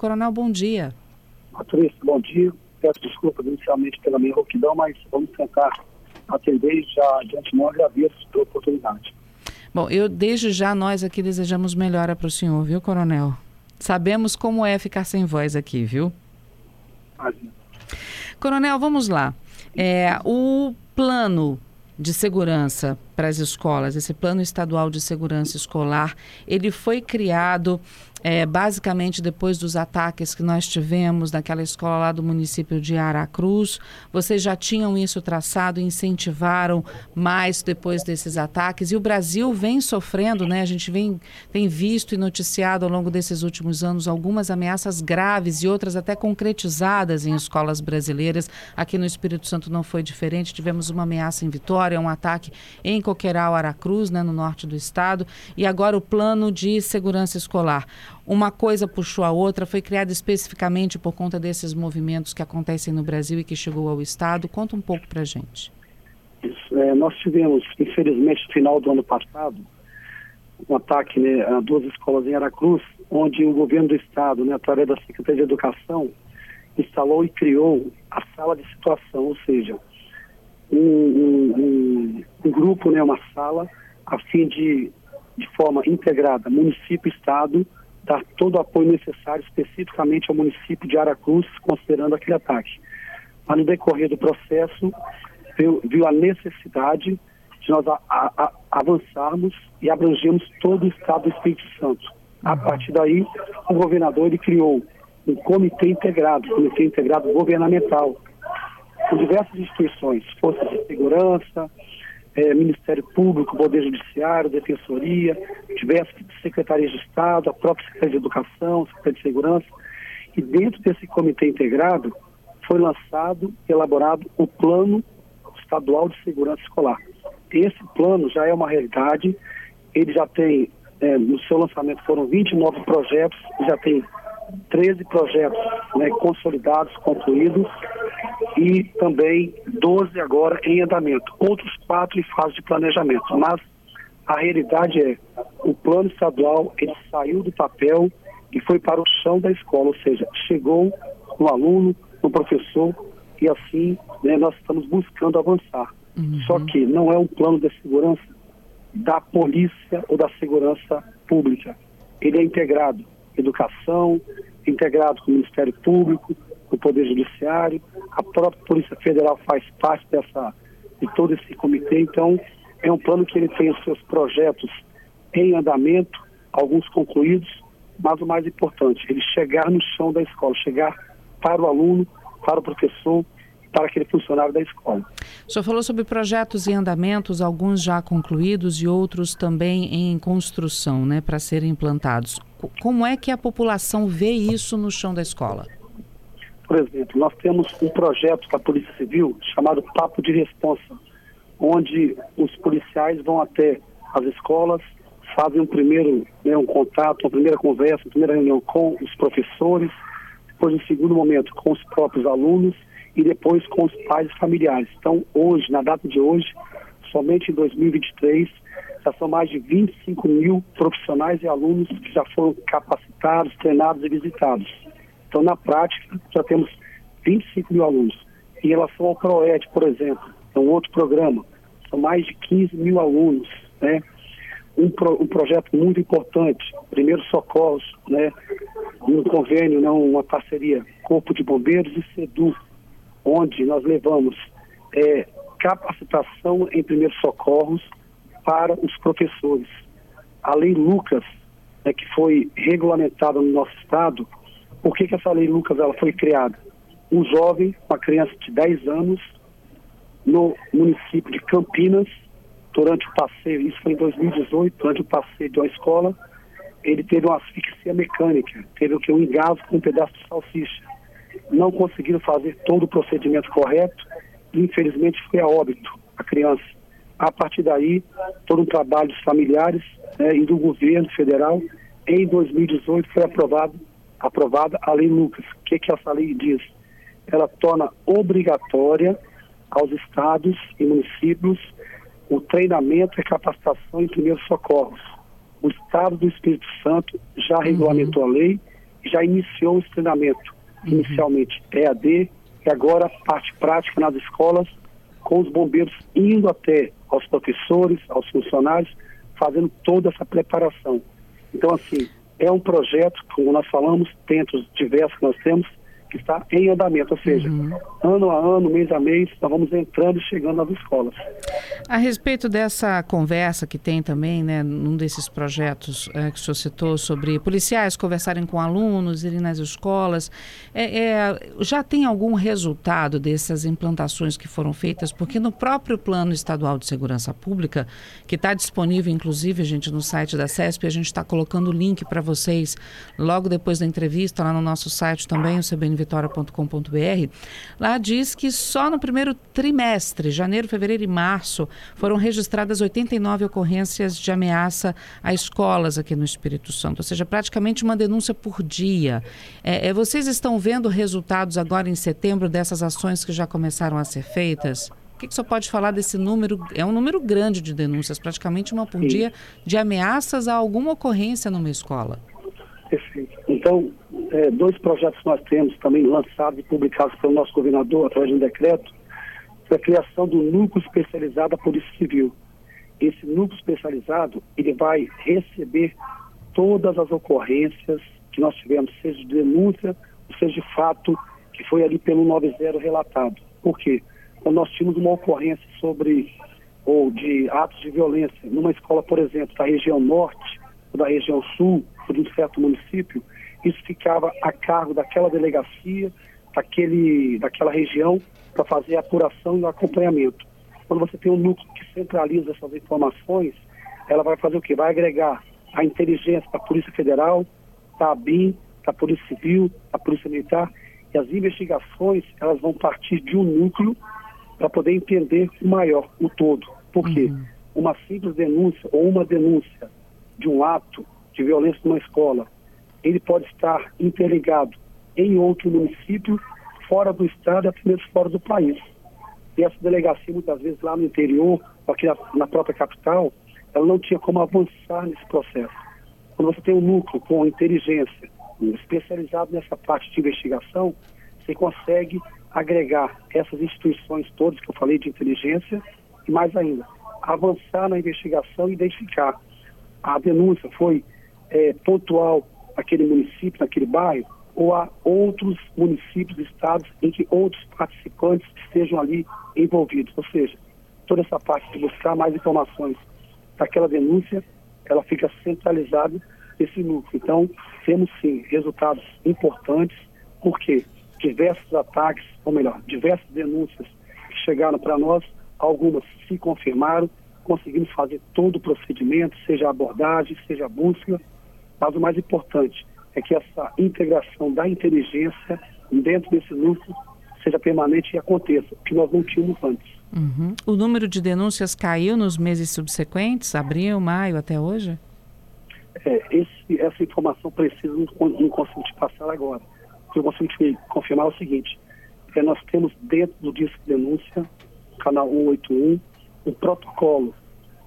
Coronel, bom dia. Patrícia, bom dia. Peço desculpas inicialmente pela minha rouquidão, mas vamos tentar atender já de antemão agradeço pela oportunidade. Bom, eu desde já nós aqui desejamos melhora para o senhor, viu, Coronel? Sabemos como é ficar sem voz aqui, viu? Imagina. Coronel, vamos lá. É, o plano de segurança para as escolas, esse plano estadual de segurança escolar, ele foi criado é, basicamente depois dos ataques que nós tivemos naquela escola lá do município de Aracruz. Vocês já tinham isso traçado, incentivaram mais depois desses ataques. E o Brasil vem sofrendo, né? A gente vem, tem visto e noticiado ao longo desses últimos anos algumas ameaças graves e outras até concretizadas em escolas brasileiras. Aqui no Espírito Santo não foi diferente. Tivemos uma ameaça em Vitória, um ataque em Coqueiral, Aracruz, né, no norte do estado. E agora o plano de segurança escolar uma coisa puxou a outra, foi criada especificamente por conta desses movimentos que acontecem no Brasil e que chegou ao Estado. Conta um pouco para gente. É, nós tivemos, infelizmente, no final do ano passado, um ataque né, a duas escolas em Aracruz, onde o governo do Estado, né, através da Secretaria de Educação, instalou e criou a sala de situação, ou seja, um, um, um, um grupo, né, uma sala, a fim de, de forma integrada, município, Estado, dar todo o apoio necessário especificamente ao município de Aracruz, considerando aquele ataque. Mas no decorrer do processo, viu, viu a necessidade de nós a, a, avançarmos e abrangemos todo o estado do Espírito Santo. A partir daí, o governador ele criou um comitê integrado, comitê integrado governamental, com diversas instituições, forças de segurança, é, Ministério Público, Poder Judiciário, Defensoria, diversas secretarias de Estado, a própria Secretaria de Educação, Secretaria de Segurança. E dentro desse comitê integrado foi lançado, elaborado o Plano Estadual de Segurança Escolar. Esse plano já é uma realidade, ele já tem, é, no seu lançamento foram 29 projetos, já tem 13 projetos né, consolidados, concluídos, e também 12 agora em andamento. Outros quatro em fase de planejamento. Mas a realidade é, o plano estadual ele saiu do papel e foi para o chão da escola, ou seja, chegou no aluno, no professor, e assim né, nós estamos buscando avançar. Uhum. Só que não é um plano de segurança da polícia ou da segurança pública. Ele é integrado educação, integrado com o Ministério Público, com o Poder Judiciário, a própria Polícia Federal faz parte dessa, de todo esse comitê, então é um plano que ele tem os seus projetos em andamento, alguns concluídos, mas o mais importante, ele chegar no chão da escola, chegar para o aluno, para o professor, para aquele funcionário da escola. O senhor falou sobre projetos em andamentos, alguns já concluídos e outros também em construção, né, para serem implantados. Como é que a população vê isso no chão da escola? Por exemplo, nós temos um projeto da Polícia Civil chamado Papo de Responsa, onde os policiais vão até as escolas, fazem um primeiro né, um contato, uma primeira conversa, uma primeira reunião com os professores, depois, no segundo momento, com os próprios alunos e depois com os pais e familiares. Então, hoje, na data de hoje, somente em 2023, já são mais de 25 mil profissionais e alunos que já foram capacitados, treinados e visitados. Então, na prática, já temos 25 mil alunos. Em relação ao PROED, por exemplo, é um outro programa, são mais de 15 mil alunos, né? Um, pro, um projeto muito importante, Primeiro Socorros, né? Um convênio, não, uma parceria, Corpo de Bombeiros e SEDU, onde nós levamos é, capacitação em primeiros socorros para os professores. A lei Lucas, né, que foi regulamentada no nosso estado, por que, que essa lei Lucas ela foi criada? Um jovem, uma criança de 10 anos, no município de Campinas, durante o passeio, isso foi em 2018, durante o passeio de uma escola, ele teve uma asfixia mecânica, teve o que? Um engasgo com um pedaço de salsicha não conseguiram fazer todo o procedimento correto e infelizmente foi a óbito a criança. A partir daí, todo um trabalho dos familiares né, e do governo federal, em 2018 foi aprovado, aprovada a Lei Lucas. O que, que essa lei diz? Ela torna obrigatória aos estados e municípios o treinamento e capacitação em primeiros socorros. O Estado do Espírito Santo já uhum. regulamentou a lei já iniciou esse treinamento, uhum. inicialmente EAD, e agora parte prática nas escolas, com os bombeiros indo até aos professores, aos funcionários, fazendo toda essa preparação. Então, assim, é um projeto, como nós falamos, dentro diversos que nós temos, que está em andamento, ou seja, uhum. ano a ano, mês a mês, nós vamos entrando e chegando nas escolas. A respeito dessa conversa que tem também, né, num desses projetos é, que o senhor citou, sobre policiais conversarem com alunos, irem nas escolas, é, é, já tem algum resultado dessas implantações que foram feitas? Porque no próprio Plano Estadual de Segurança Pública, que está disponível, inclusive, gente, no site da CESP, a gente está colocando o link para vocês logo depois da entrevista, lá no nosso site também, o cbnvitória.com.br, lá diz que só no primeiro trimestre, janeiro, fevereiro e março, foram registradas 89 ocorrências de ameaça a escolas aqui no Espírito Santo, ou seja, praticamente uma denúncia por dia. É, é, vocês estão vendo resultados agora em setembro dessas ações que já começaram a ser feitas? O que, que o senhor pode falar desse número? É um número grande de denúncias, praticamente uma por Sim. dia, de ameaças a alguma ocorrência numa escola. Perfeito. Então, é, dois projetos nós temos também lançados e publicados pelo nosso governador através de um decreto, a criação do núcleo especializado da Polícia Civil. Esse núcleo especializado, ele vai receber todas as ocorrências que nós tivemos, seja de denúncia, seja de fato que foi ali pelo 90 relatado. Por quê? Quando nós tínhamos uma ocorrência sobre ou de atos de violência numa escola, por exemplo, da região norte ou da região sul, ou de um certo município, isso ficava a cargo daquela delegacia, daquele, daquela região, para fazer a apuração e o acompanhamento. Quando você tem um núcleo que centraliza essas informações, ela vai fazer o quê? Vai agregar a inteligência da Polícia Federal, da ABIN, da Polícia Civil, da Polícia Militar, e as investigações elas vão partir de um núcleo para poder entender o maior, o todo. Por quê? Uhum. Uma simples denúncia ou uma denúncia de um ato de violência numa escola, ele pode estar interligado em outro município fora do estado e até mesmo fora do país. E essa delegacia, muitas vezes lá no interior, aqui na, na própria capital, ela não tinha como avançar nesse processo. Quando você tem um núcleo com inteligência especializado nessa parte de investigação, você consegue agregar essas instituições todas que eu falei de inteligência e mais ainda, avançar na investigação e identificar a denúncia foi é, pontual naquele município, naquele bairro, ou há outros municípios, estados em que outros participantes estejam ali envolvidos. Ou seja, toda essa parte de buscar mais informações daquela denúncia, ela fica centralizada nesse núcleo. Então, temos sim resultados importantes, porque diversos ataques, ou melhor, diversas denúncias que chegaram para nós, algumas se confirmaram, conseguimos fazer todo o procedimento, seja abordagem, seja busca, mas o mais importante, é que essa integração da inteligência dentro desse núcleo seja permanente e aconteça, que nós não tínhamos antes. Uhum. O número de denúncias caiu nos meses subsequentes, abril, maio, até hoje? É, esse, essa informação precisa não, não consigo te passar agora. O que eu consigo te confirmar é o seguinte, é, nós temos dentro do disco de denúncia, canal 181, um protocolo.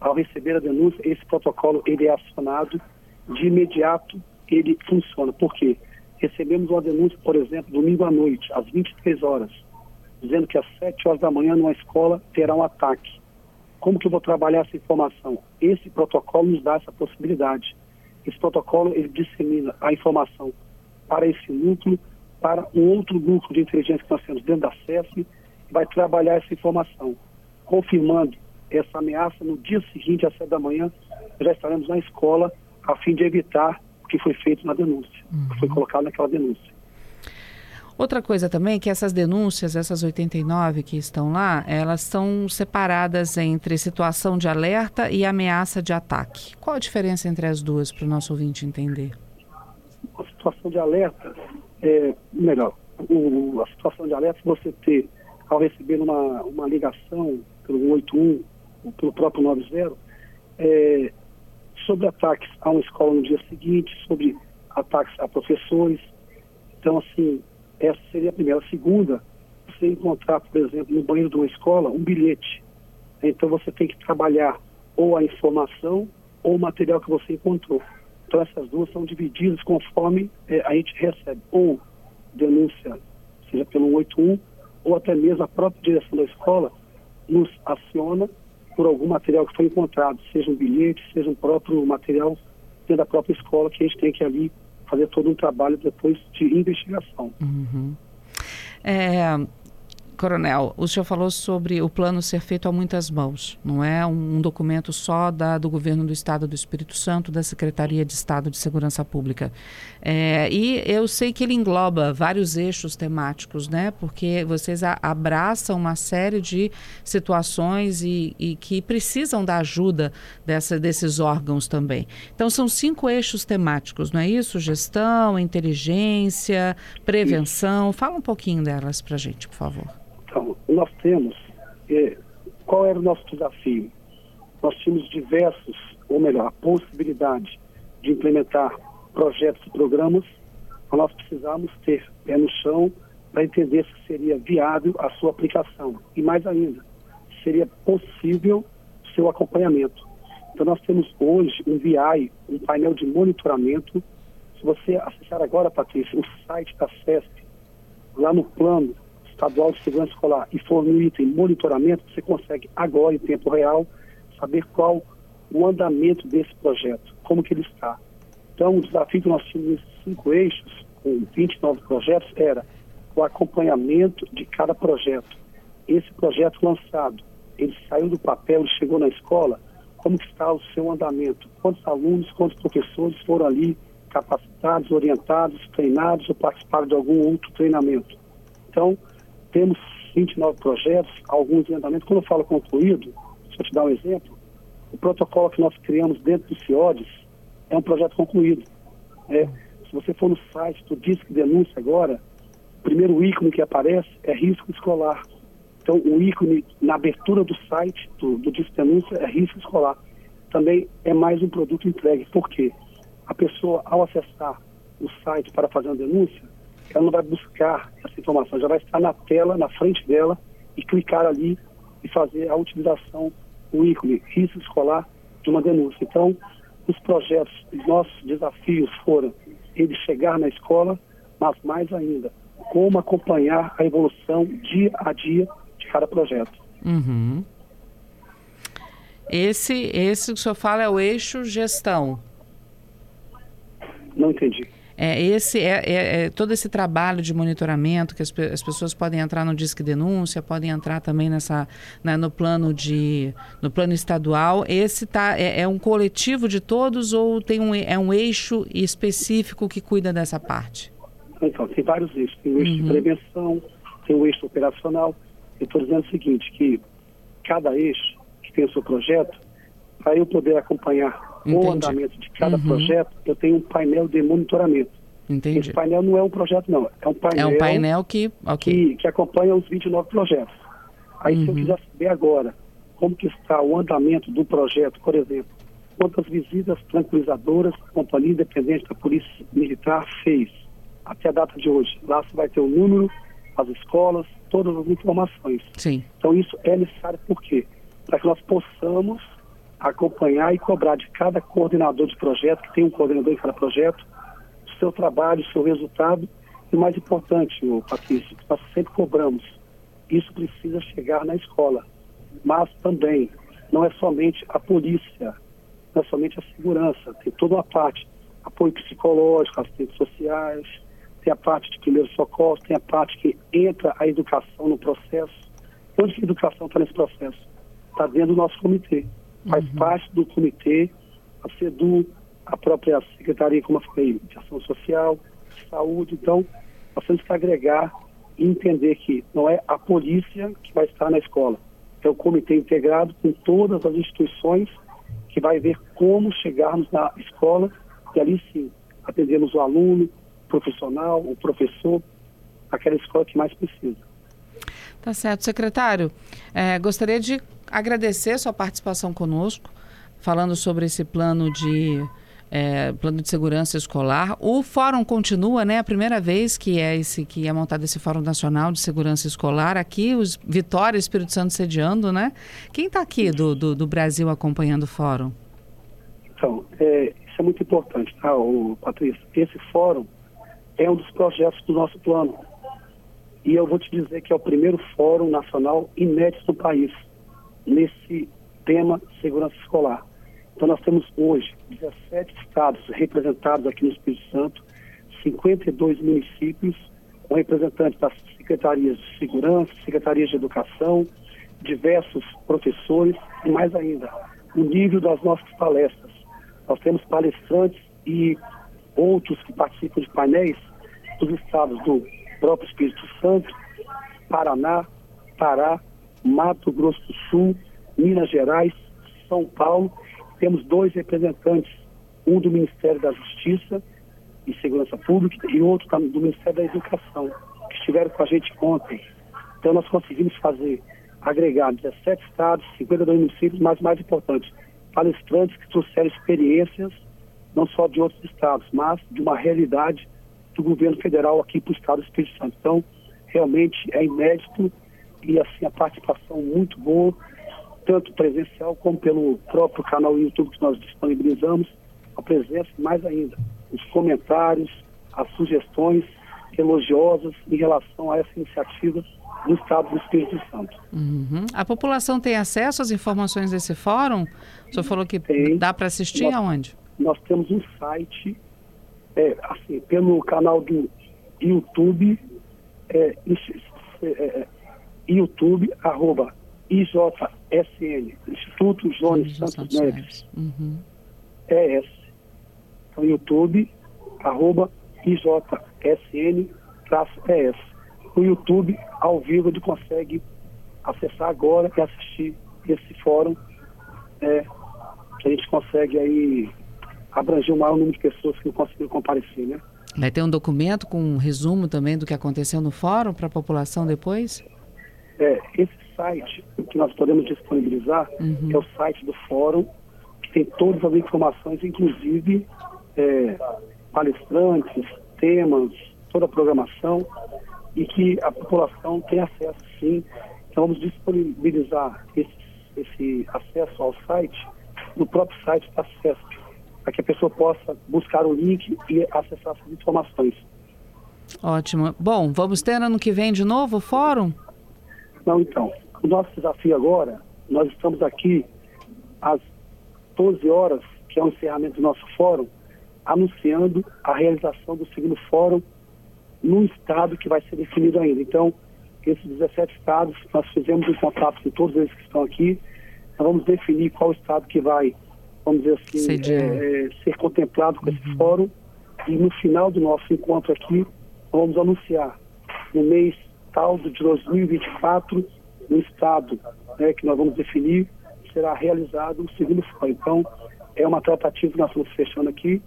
Ao receber a denúncia, esse protocolo ele é acionado de imediato ele funciona. Por quê? Recebemos uma denúncia, por exemplo, domingo à noite, às 23 horas, dizendo que às 7 horas da manhã numa escola terá um ataque. Como que eu vou trabalhar essa informação? Esse protocolo nos dá essa possibilidade. Esse protocolo ele dissemina a informação para esse núcleo, para um outro núcleo de inteligência que nós temos dentro da e vai trabalhar essa informação, confirmando essa ameaça no dia seguinte, às 7 da manhã, já estaremos na escola a fim de evitar que foi feito na denúncia, uhum. que foi colocado naquela denúncia. Outra coisa também é que essas denúncias, essas 89 que estão lá, elas são separadas entre situação de alerta e ameaça de ataque. Qual a diferença entre as duas para o nosso ouvinte entender? A situação de alerta, é, melhor, o, a situação de alerta, você ter, ao receber uma, uma ligação pelo 181 ou pelo próprio 90, é, sobre ataques a uma escola no dia seguinte, sobre ataques a professores. Então, assim, essa seria a primeira. A segunda, você encontrar, por exemplo, no banheiro de uma escola, um bilhete. Então, você tem que trabalhar ou a informação ou o material que você encontrou. Então essas duas são divididas conforme é, a gente recebe ou denúncia, seja pelo 181, ou até mesmo a própria direção da escola nos aciona por algum material que foi encontrado, seja um bilhete, seja um próprio material dentro da própria escola, que a gente tem que ali fazer todo um trabalho depois de investigação. Uhum. É, Coronel, o senhor falou sobre o plano ser feito a muitas mãos, não é um documento só da, do governo do Estado do Espírito Santo, da Secretaria de Estado de Segurança Pública. É, e eu sei que ele engloba vários eixos temáticos, né? Porque vocês a, abraçam uma série de situações e, e que precisam da ajuda dessa, desses órgãos também. Então, são cinco eixos temáticos, não é isso? Gestão, inteligência, prevenção. Fala um pouquinho delas para gente, por favor nós temos, é, qual era o nosso desafio? Nós tínhamos diversos, ou melhor, a possibilidade de implementar projetos e programas, mas nós precisamos ter pé no chão para entender se seria viável a sua aplicação. E mais ainda, seria possível seu acompanhamento. Então nós temos hoje um VI, um painel de monitoramento. Se você acessar agora, Patrícia, o site da CESP, lá no plano, estadual de segurança escolar e for no item monitoramento, você consegue agora, em tempo real, saber qual o andamento desse projeto, como que ele está. Então, o desafio que nós tínhamos nesses cinco eixos, com 29 projetos, era o acompanhamento de cada projeto. Esse projeto lançado, ele saiu do papel, chegou na escola, como está o seu andamento? Quantos alunos, quantos professores foram ali capacitados, orientados, treinados ou participaram de algum outro treinamento? Então, temos 29 projetos, alguns em andamento. Quando eu falo concluído, deixa eu te dar um exemplo, o protocolo que nós criamos dentro do CIODES é um projeto concluído. É, se você for no site do Disque Denúncia agora, o primeiro ícone que aparece é risco escolar. Então, o ícone na abertura do site do, do Disque Denúncia é risco escolar. Também é mais um produto entregue. Por quê? A pessoa, ao acessar o site para fazer uma denúncia, ela não vai buscar essa informação, já vai estar na tela, na frente dela, e clicar ali e fazer a utilização, o ícone, risco escolar de uma denúncia. Então, os projetos, os nossos desafios foram ele chegar na escola, mas mais ainda, como acompanhar a evolução dia a dia de cada projeto. Uhum. Esse, esse que o senhor fala é o eixo gestão. Não entendi. É, esse é, é, é, todo esse trabalho de monitoramento que as, as, pessoas podem entrar no Disque Denúncia, podem entrar também nessa né, no plano de no plano estadual. Esse tá é, é, um coletivo de todos ou tem um é um eixo específico que cuida dessa parte? Então tem vários eixos. Tem o eixo uhum. de prevenção, tem o eixo operacional. Eu estou dizendo o seguinte que cada eixo que tem o seu projeto, para eu poder acompanhar Entendi. o andamento de cada uhum. projeto, eu tenho um painel de monitoramento. Entendi. Esse painel não é um projeto, não. É um painel, é um painel que, okay. que, que acompanha os 29 projetos. Aí, uhum. se eu uhum. quiser saber agora como que está o andamento do projeto, por exemplo, quantas visitas tranquilizadoras a Companhia Independente da Polícia Militar fez até a data de hoje. Lá você vai ter o número, as escolas, todas as informações. Sim. Então, isso é necessário por quê? Para que nós possamos acompanhar e cobrar de cada coordenador de projeto, que tem um coordenador em cada projeto, o seu trabalho, o seu resultado. E mais importante, Patrício, nós sempre cobramos, isso precisa chegar na escola. Mas também, não é somente a polícia, não é somente a segurança, tem toda uma parte, apoio psicológico, assistentes sociais, tem a parte de primeiro socorro, tem a parte que entra a educação no processo. Onde que a educação está nesse processo? Está dentro do nosso comitê faz uhum. parte do comitê, a SEDU, a própria Secretaria, como eu falei, de Ação Social, de Saúde. Então, nós temos que agregar e entender que não é a polícia que vai estar na escola, é o comitê integrado com todas as instituições que vai ver como chegarmos na escola e ali sim atendemos o aluno, o profissional, o professor, aquela escola que mais precisa. Tá certo. Secretário, é, gostaria de agradecer sua participação conosco, falando sobre esse plano de é, plano de segurança escolar. O fórum continua, né? A primeira vez que é esse que é montado esse Fórum Nacional de Segurança Escolar aqui, os Vitória Espírito Santo sediando, né? Quem está aqui do, do, do, Brasil acompanhando o fórum? Então, é, isso é muito importante, tá, o Patrícia? Esse fórum é um dos projetos do nosso plano. E eu vou te dizer que é o primeiro fórum nacional inédito no país, nesse tema segurança escolar. Então nós temos hoje 17 estados representados aqui no Espírito Santo, 52 municípios, com representantes das secretarias de segurança, secretarias de educação, diversos professores e mais ainda, o nível das nossas palestras. Nós temos palestrantes e outros que participam de painéis dos estados do próprio Espírito Santo, Paraná, Pará, Mato Grosso do Sul, Minas Gerais, São Paulo. Temos dois representantes, um do Ministério da Justiça e Segurança Pública e outro do Ministério da Educação, que estiveram com a gente ontem. Então nós conseguimos fazer, agregar 17 estados, 52 municípios, mas mais importante, palestrantes que trouxeram experiências não só de outros estados, mas de uma realidade do governo federal aqui para o estado do Espírito Santo. Então, realmente é inédito e assim a participação muito boa, tanto presencial como pelo próprio canal YouTube que nós disponibilizamos, a presença mais ainda, os comentários, as sugestões elogiosas em relação a essa iniciativa do Estado do Espírito Santo. Uhum. A população tem acesso às informações desse fórum? O senhor falou que tem. dá para assistir nós, aonde? Nós temos um site, é, assim, pelo canal do YouTube, é, é, é YouTube, arroba IJSN, Instituto Jones Santos, Santos Neves. Uhum. ES. Então, YouTube, arroba IJSN, traço ES. O YouTube, ao vivo, ele consegue acessar agora e assistir esse fórum, é, que a gente consegue aí abranger o maior número de pessoas que não conseguiram comparecer, né? Vai ter um documento com um resumo também do que aconteceu no fórum para a população depois? É, esse site que nós podemos disponibilizar uhum. é o site do fórum, que tem todas as informações, inclusive é, palestrantes, temas, toda a programação, e que a população tem acesso sim. Então vamos disponibilizar esse, esse acesso ao site no próprio site da SESC, para que a pessoa possa buscar o link e acessar essas informações. Ótimo. Bom, vamos ter ano que vem de novo o fórum? Não, então. O nosso desafio agora, nós estamos aqui às 12 horas, que é o encerramento do nosso fórum, anunciando a realização do segundo fórum no estado que vai ser definido ainda. Então, esses 17 estados, nós fizemos um contato com todos eles que estão aqui, nós vamos definir qual estado que vai, vamos dizer assim, é, ser contemplado com uhum. esse fórum, e no final do nosso encontro aqui, vamos anunciar no mês tal de 2024, no estado né, que nós vamos definir, será realizado o segundo fórum. Então, é uma tratativa que nós estamos fechando aqui,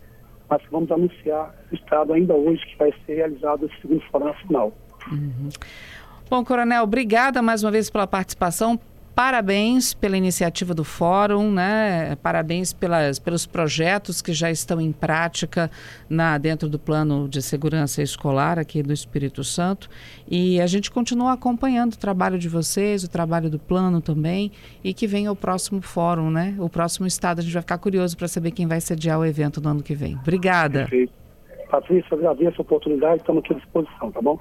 mas vamos anunciar o estado ainda hoje que vai ser realizado esse segundo fórum nacional. Uhum. Bom, Coronel, obrigada mais uma vez pela participação. Parabéns pela iniciativa do Fórum, né? Parabéns pelas, pelos projetos que já estão em prática na, dentro do plano de segurança escolar aqui do Espírito Santo. E a gente continua acompanhando o trabalho de vocês, o trabalho do plano também, e que venha o próximo fórum, né? O próximo estado. A gente vai ficar curioso para saber quem vai sediar o evento no ano que vem. Obrigada. Perfeito. Patrícia, agradeço a oportunidade, estamos aqui à disposição, tá bom?